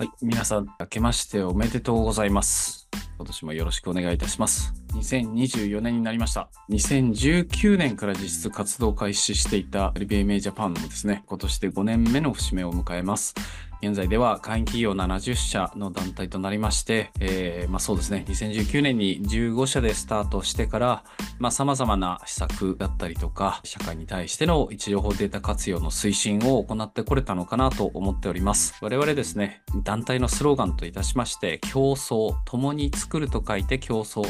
はい、皆さん、明けましておめでとうございます。今年もよろしくお願いいたします。2024年になりました。2019年から実質活動開始していた LBMA ジャパンもですね、今年で5年目の節目を迎えます。現在では会員企業70社の団体となりまして、えーまあそうですね、2019年に15社でスタートしてから、まあ様々な施策だったりとか、社会に対しての位置情報データ活用の推進を行ってこれたのかなと思っております。我々ですね、団体のスローガンといたしまして、競争、共に作ると書いて競争。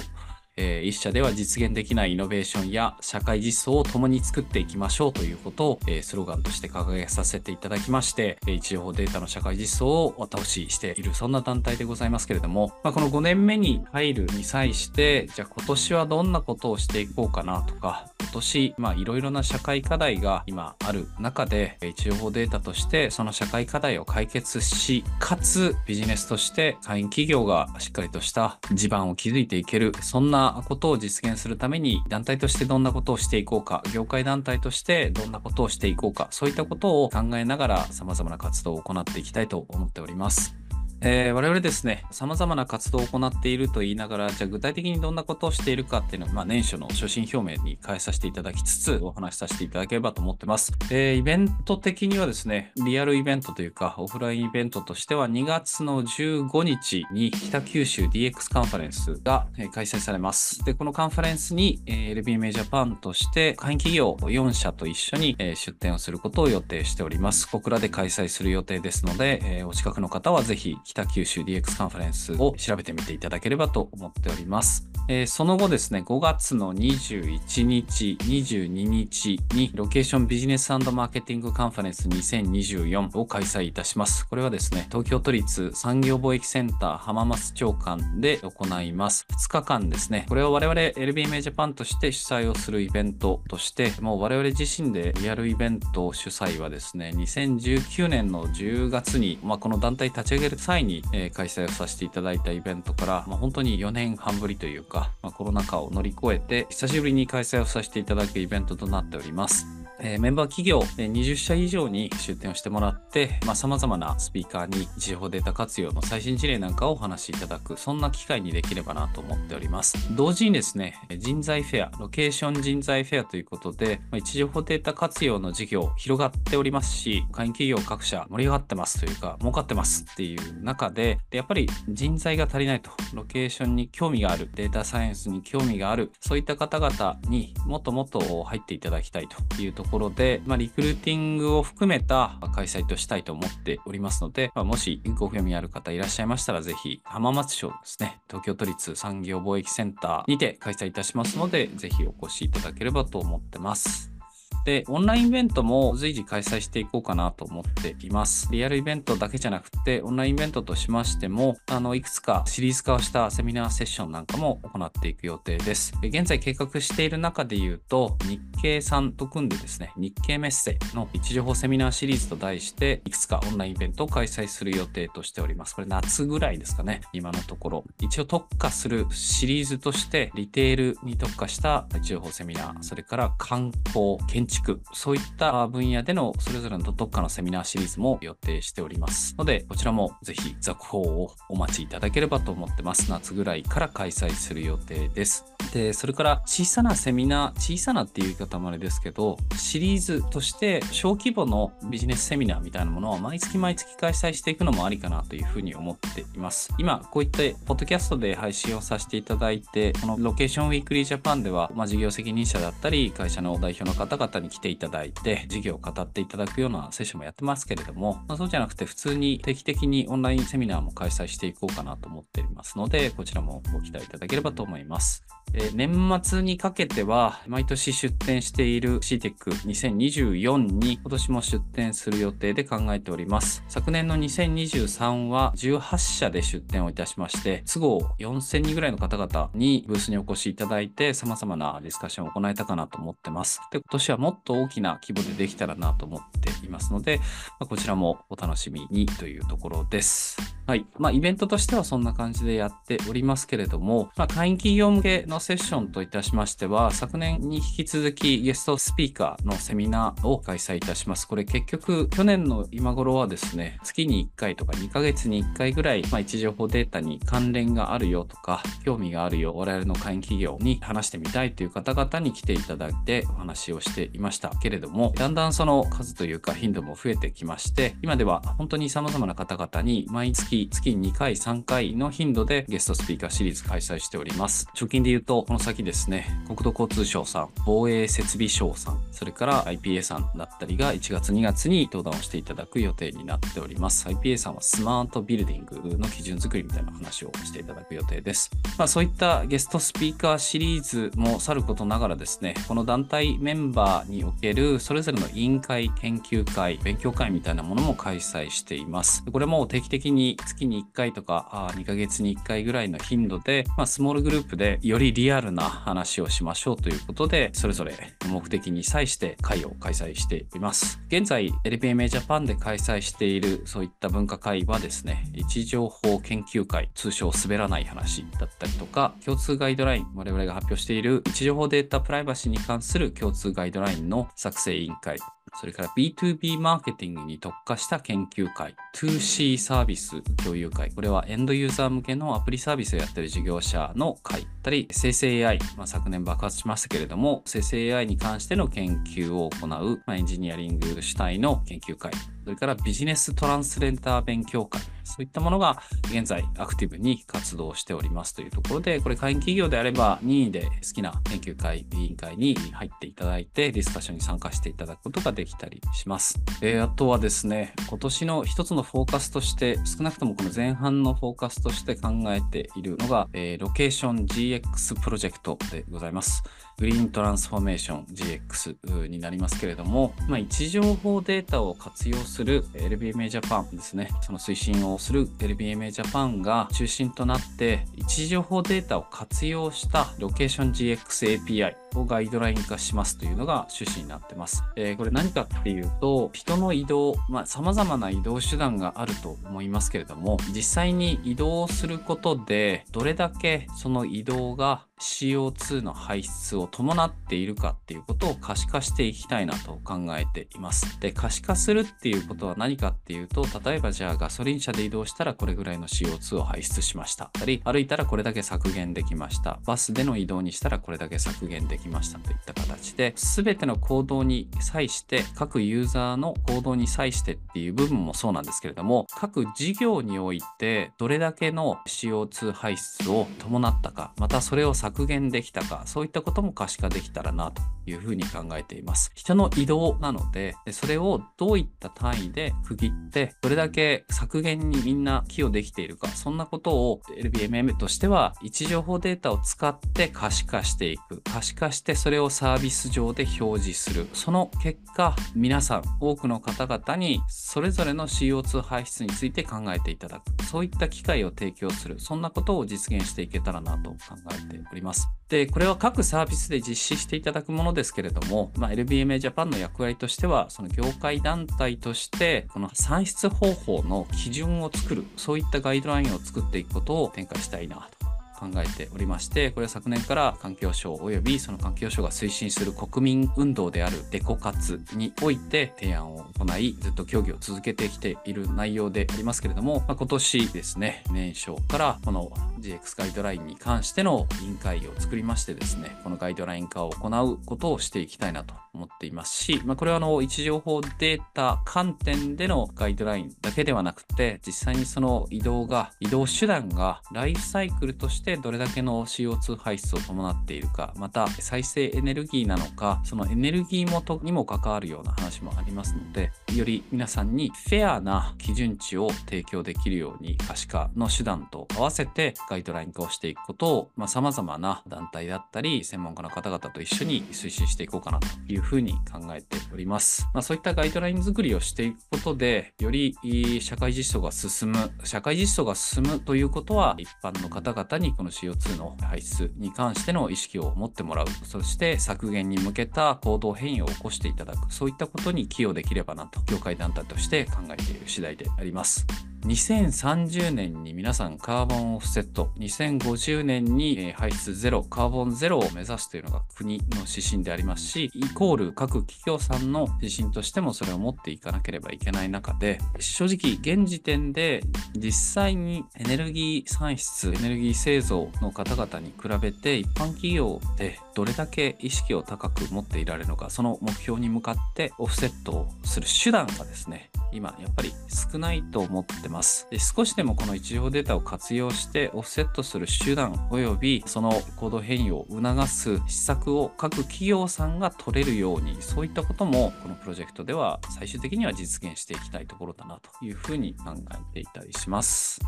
えー一社では実現できないイノベーションや社会実装を共に作っていきましょうということを、えースローガンとして掲げさせていただきまして、えー位置情報データの社会実装を後押ししているそんな団体でございますけれども、まあ、この5年目に入るに際してじゃあ今年はどんなことをしていこうかなとか年まあいろいろな社会課題が今ある中でえー位置情報データとしてその社会課題を解決しかつビジネスとして会員企業がしっかりとした地盤を築いていけるそんなことを実現するために団体としてどんなことをしていこうか業界団体としてどんなことをしていこうかそういったことを考えながら様々な活動を行っていきたいと思っております。えー我々ですね、様々な活動を行っていると言いながら、じゃあ具体的にどんなことをしているかっていうのは、まあ、年初の所信表明に変えさせていただきつつ、お話しさせていただければと思ってます。えーイベント的にはですね、リアルイベントというか、オフラインイベントとしては、2月の15日に北九州 DX カンファレンスが、開催されます。で、このカンファレンスに、えー LBMA ジャパンとして、会員企業4社と一緒に、えー出展をすることを予定しております。小倉で開催する予定ですので、えーお近くの方はぜひ北九州 DX カンファレンスを調べてみていただければと思っております。えーその後ですね、5月の21日、22日にロケーションビジネスマーケティングカンファレンス2024を開催いたします。これはですね、東京都立産業貿易センター浜松町間で行います。2日間ですね、これを我々 LBMA ジャパンとして主催をするイベントとして、もう我々自身でリアルイベント主催はですね、2019年の10月に、まあ、この団体立ち上げる際に、えー開催をさせていただいたイベントから、まあ、本当に4年半ぶりというか、まあ、コロナ禍を乗り越えて、久しぶりに開催をさせていただくイベントとなっております。えメンバー企業20社以上に出展をしてもらって、まあ、様々なスピーカーに地方データ活用の最新事例なんかをお話しいただく、そんな機会にできればなと思っております。同時にですね、人材フェア、ロケーション人材フェアということで、まあ、位置情報データ活用の事業広がっておりますし、会員企業各社盛り上がってますというか、儲かってますっていう中で、でやっぱり人材が足りないと、ロケーションに興味がある、データサイエンスに興味がある、そういった方々にもっともっと入っていただきたいというところころで、まあ、リクルーティングを含めた開催としたいと思っておりますので、まあ、もしご興味ある方いらっしゃいましたら、ぜひ浜松町ですね、東京都立産業貿易センターにて開催いたしますので、ぜひお越しいただければと思ってます。で、オンラインイベントも随時開催していこうかなと思っています。リアルイベントだけじゃなくて、オンラインイベントとしましても、あの、いくつかシリーズ化をしたセミナーセッションなんかも行っていく予定です。現在計画している中で言うと、日経さんと組んでですね、日経メッセの位置情報セミナーシリーズと題して、いくつかオンラインイベントを開催する予定としております。これ夏ぐらいですかね、今のところ。一応特化するシリーズとして、リテールに特化した位置情報セミナー、それから観光、建築、そういった分野でのそれぞれの特化のセミナーシリーズも予定しておりますので、こちらもぜひ続報をお待ちいただければと思ってます。夏ぐらいから開催する予定です。で、それから小さなセミナー、小さなっていう言い方もあれですけど、シリーズとして小規模のビジネスセミナーみたいなものを毎月毎月開催していくのもありかなというふうに思っています。今、こういったポッドキャストで配信をさせていただいて、このロケーションウィークリージャパンでは、まあ、事業責任者だったり、会社の代表の方々に来ていただいて、事業を語っていただくようなセッションもやってますけれども、まあ、そうじゃなくて普通に定期的にオンラインセミナーも開催していこうかなと思っていますので、こちらもご期待いただければと思います。え年末にかけては、毎年出展している CTEC2024 に今年も出展する予定で考えております。昨年の2023は18社で出展をいたしまして、都合4000人ぐらいの方々にブースにお越しいただいて、様々なディスカッションを行えたかなと思ってます。で、今年はもっと大きな規模でできたらなと思っていますので、まあ、こちらもお楽しみにというところです。はい。まあ、イベントとしてはそんな感じでやっておりますけれども、まあ、会員企業向けのセッションといたしましては、昨年に引き続きゲストスピーカーのセミナーを開催いたします。これ結局、去年の今頃はですね、月に1回とか2ヶ月に1回ぐらい、まあ、位置情報データに関連があるよとか、興味があるよ、我々の会員企業に話してみたいという方々に来ていただいてお話をしていまましたけれども、だんだんその数というか頻度も増えてきまして、今では本当に様々な方々に毎月月2回、3回の頻度でゲストスピーカーシリーズ開催しております。直近で言うと、この先ですね、国土交通省さん、防衛設備省さん、それから IPA さんだったりが1月2月に登壇をしていただく予定になっております。IPA さんはスマートビルディングの基準作りみたいな話をしていただく予定です。まあそういったゲストスピーカーシリーズもさることながらですね、この団体メンバーにおけるそれぞれの委員会、研究会、勉強会みたいなものも開催しています。これも定期的に月に1回とか2ヶ月に1回ぐらいの頻度で、まあ、スモールグループでよりリアルな話をしましょうということで、それぞれ目的に際して会を開催しています。現在、LPMA ジャパンで開催しているそういった分科会はですね、位置情報研究会、通称滑らない話だったりとか、共通ガイドライン、我々が発表している位置情報データプライバシーに関する共通ガイドラインの作成委員会、それから B2B マーケティングに特化した研究会、2C サービス共有会、これはエンドユーザー向けのアプリサービスをやってる事業者の会、たり、生成 AI、まあ、昨年爆発しましたけれども、生成 AI に関しての研究を行う、まあ、エンジニアリング主体の研究会、それからビジネストランスレーター勉強会、そういったものが現在アクティブに活動しておりますというところで、これ会員企業であれば任意で好きな研究会、委員会に入っていただいて、ディスカッションに参加していただくことができたりします。えー、あとはですね、今年の一つのフォーカスとして、少なくともこの前半のフォーカスとして考えているのが、えー、ロケーション GX プロジェクトでございます。グリーントランスフォーメーション GX になりますけれども、まあ、位置情報データを活用する LBMA ジャパンですね、その推進をする LBMA ジャパンが中心となって、位置情報データを活用したロケーション GX API をガイドライン化しますというのが趣旨になってます。えー、これ何かっていうと、人の移動、まあ、様々な移動手段があると思いますけれども、実際に移動することで、どれだけその移動が CO2 の排出を伴っているかっていうことを可視化していきたいなと考えています。で、可視化するっていうことは何かっていうと、例えばじゃあガソリン車で移動したらこれぐらいの CO2 を排出しました。あるい歩いたらこれだけ削減できました。バスでの移動にしたらこれだけ削減できましたきましたといった形で、全ての行動に際して、各ユーザーの行動に際してっていう部分もそうなんですけれども、各事業においてどれだけの CO2 排出を伴ったか、またそれを削削減できたか、そういったことも可視化できたらなというふうに考えています。人の移動なので、それをどういった単位で区切って、どれだけ削減にみんな寄与できているか、そんなことを LBMM としては位置情報データを使って可視化していく。可視化してそれをサービス上で表示する。その結果、皆さん、多くの方々にそれぞれの CO2 排出について考えていただく。そういった機会を提供する。そんなことを実現していけたらなと考えております。で、これは各サービスで実施していただくものですけれども、まあ、LBMA ジャパンの役割としては、その業界団体として、この算出方法の基準を作る、そういったガイドラインを作っていくことを展開したいなと考えておりましてこれは昨年から環境省及びその環境省が推進する国民運動であるデコ活において提案を行いずっと協議を続けてきている内容でありますけれども、まあ、今年ですね年初からこの GX ガイドラインに関しての委員会を作りましてですねこのガイドライン化を行うことをしていきたいなと思っていますし、まあ、これはあの位置情報データ観点でのガイドラインだけではなくて実際にその移動が移動手段がライフサイクルとしてしてどれだけの CO2 排出を伴っているか、また再生エネルギーなのか、そのエネルギー元にも関わるような話もありますので、より皆さんにフェアな基準値を提供できるように可視化の手段と合わせてガイドライン化をしていくことを、まあ、様々な団体だったり、専門家の方々と一緒に推進していこうかなといういうふうに考えております。まあ、そういったガイドライン作りをしていくことで、より社会実装が進む、社会実装が進むということは、一般の方々にこの CO2 の排出に関しての意識を持ってもらう、そして削減に向けた行動変容を起こしていただく、そういったことに寄与できればなと、業界団体として考えている次第であります。2030年に皆さんカーボンオフセット、2050年に排出ゼロ、カーボンゼロを目指すというのが国の指針でありますし、イコール各企業さんの指針としてもそれを持っていかなければいけない中で、正直現時点で実際にエネルギー産出、エネルギー製造の方々に比べて一般企業でどれだけ意識を高く持っていられるのか、その目標に向かってオフセットをする手段がですね、今やっぱり少ないと思ってます。で少しでもこの位置情データを活用してオフセットする手段及びその行動変容を促す施策を各企業さんが取れるようにそういったこともこのプロジェクトでは最終的には実現していきたいところだなというふうに考えていたりします。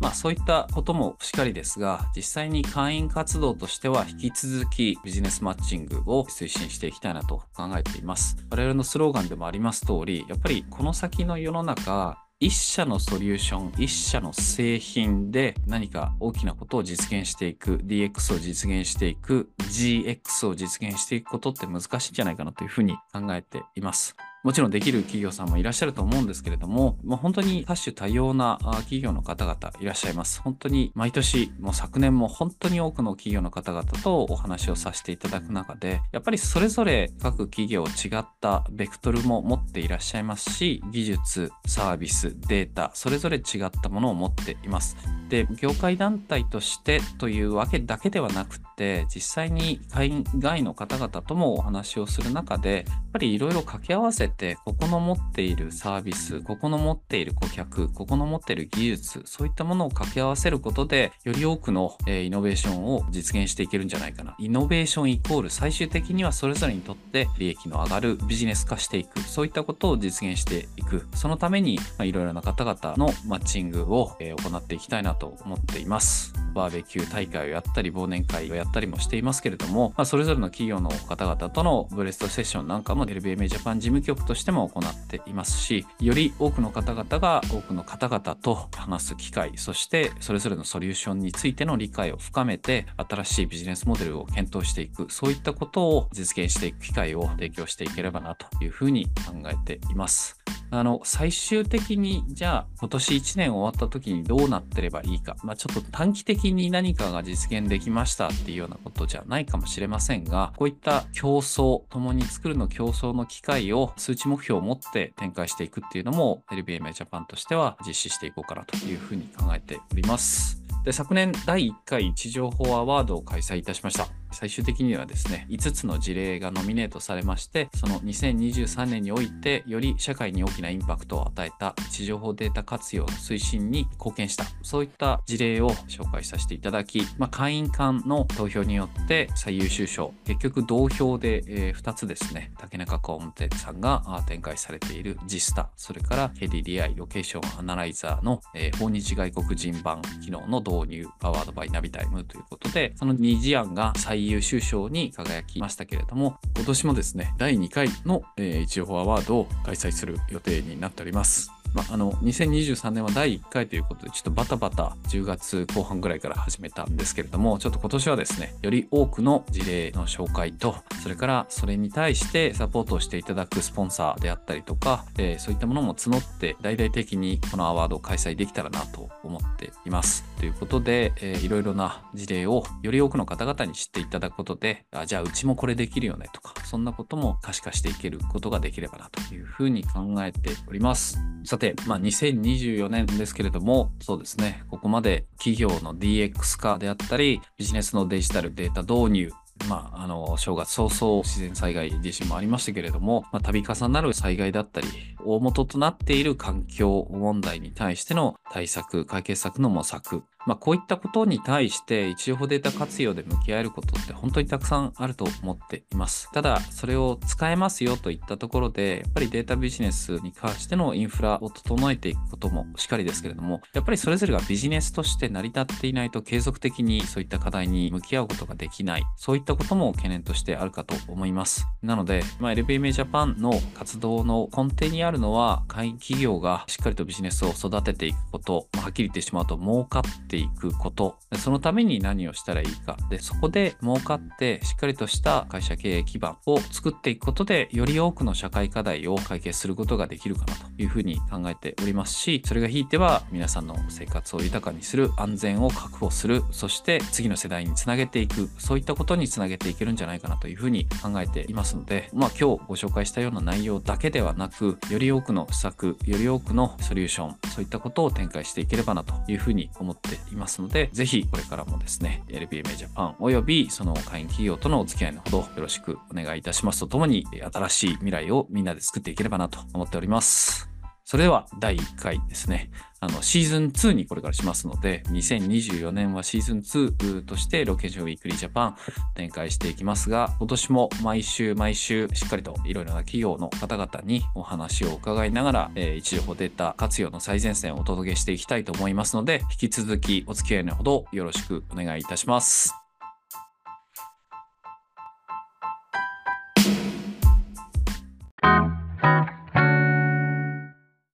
まあそういったこともしっかりですが、実際に会員活動としては引き続きビジネスマッチングを推進していきたいなと考えています。我々のスローガンでもあります通り、やっぱりこの先の世の中、一社のソリューション、一社の製品で何か大きなことを実現していく、DX を実現していく、GX を実現していくことって難しいんじゃないかなというふうに考えています。もちろんできる企業さんもいらっしゃると思うんですけれども、もう本当に多種多様な企業の方々いらっしゃいます。本当に毎年、もう昨年も本当に多くの企業の方々とお話をさせていただく中で、やっぱりそれぞれ各企業違ったベクトルも持っていらっしゃいますし、技術、サービス、データ、それぞれ違ったものを持っています。で、業界団体としてというわけだけではなくて、実際に海外の方々ともお話をする中で、やっぱりいろいろ掛け合わせて、ここの持っているサービス、ここの持っている顧客、ここの持っている技術、そういったものを掛け合わせることで、より多くの、えイノベーションを実現していけるんじゃないかな。イノベーションイコール最終的にはそれぞれにとって利益の上がるビジネス化していく。そういったことを実現していく。そのために、いろいろな方々のマッチングを、え行っていきたいなと思っています。バーベキュー大会をやったり、忘年会をやったりもしていますけれども、まあ、それぞれの企業の方々とのブレストセッションなんかも LBMA ジャパン事務局としても行っていますし、より多くの方々が多くの方々と話す機会、そしてそれぞれのソリューションについての理解を深めて、新しいビジネスモデルを検討していく、そういったことを実現していく機会を提供していければなというふうに考えています。あの、最終的に、じゃあ、今年1年終わった時にどうなってればいいか。まあ、ちょっと短期的に何かが実現できましたっていうようなことじゃないかもしれませんが、こういった競争、共に作るの競争の機会を数値目標を持って展開していくっていうのも、LBMA ジャパンとしては実施していこうかなというふうに考えております。で昨年第1回位置情報アワードを開催いたしました。最終的にはですね、5つの事例がノミネートされまして、その2023年において、より社会に大きなインパクトを与えた位置情報データ活用の推進に貢献した、そういった事例を紹介させていただき、まあ、会員間の投票によって最優秀賞、結局同票で、え、2つですね、竹中工務店さんが展開されているジスタ、それから KDDI ロケーションアナライザーの、え、訪日外国人版機能の導入、パワードバイナビタイムということで、その2事案が最優秀賞に輝きましたけれども、今年もですね、第2回の、えー、一応アワードを開催する予定になっております。まあ、あの、2023年は第1回ということで、ちょっとバタバタ10月後半ぐらいから始めたんですけれども、ちょっと今年はですね、より多くの事例の紹介と、それからそれに対してサポートをしていただくスポンサーであったりとか、えー、そういったものも募って、大々的にこのアワードを開催できたらなと思っています。ということで、えー、いろいろな事例をより多くの方々に知っていただくことで、あじゃあうちもこれできるよねとか、そんなことも可視化していけることができればなというふうに考えております。さて、まあ、2024年ですけれども、そうですね、ここまで企業の DX 化であったり、ビジネスのデジタルデータ導入、まあ、あの、正月早々自然災害地震もありましたけれども、まあ、度重なる災害だったり、大元となっている環境問題に対しての対策、解決策の模索、まあ、こういったことに対して位置情報データ活用で向き合えることって本当にたくさんあると思っています。ただ、それを使えますよといったところで、やっぱりデータビジネスに関してのインフラを整えていくこともしっかりですけれども、やっぱりそれぞれがビジネスとして成り立っていないと継続的にそういった課題に向き合うことができない、そういったことも懸念としてあるかと思います。なので、まあ、LBMA Japan の活動の根底にあるのは、会員企業がしっかりとビジネスを育てていくこと、まあ、はっきり言ってしまうと儲かっていくこと、そのために何をしたらいいか。で、そこで儲かってしっかりとした会社経営基盤を作っていくことで、より多くの社会課題を解決することができるかなというふうに考えておりますし、それがひいては皆さんの生活を豊かにする、安全を確保する、そして次の世代につなげていく、そういったことにつなげていけるんじゃないかなというふうに考えていますので、まあ今日ご紹介したような内容だけではなく、より多くの施策、より多くのソリューション、そういったことを展開していければなというふうに思っていますので、ぜひこれからもですね、LBMA Japan およびその会員企業とのお付き合いのほどよろしくお願いいたしますとともに、新しい未来をみんなで作っていければなと思っております。それでは第1回ですね。あの、シーズン2にこれからしますので、2024年はシーズン2としてロケーションウィークリージャパン展開していきますが、今年も毎週毎週しっかりといろいろな企業の方々にお話を伺いながら、えー、位置情報データ活用の最前線をお届けしていきたいと思いますので、引き続きお付き合いのほどよろしくお願いいたします。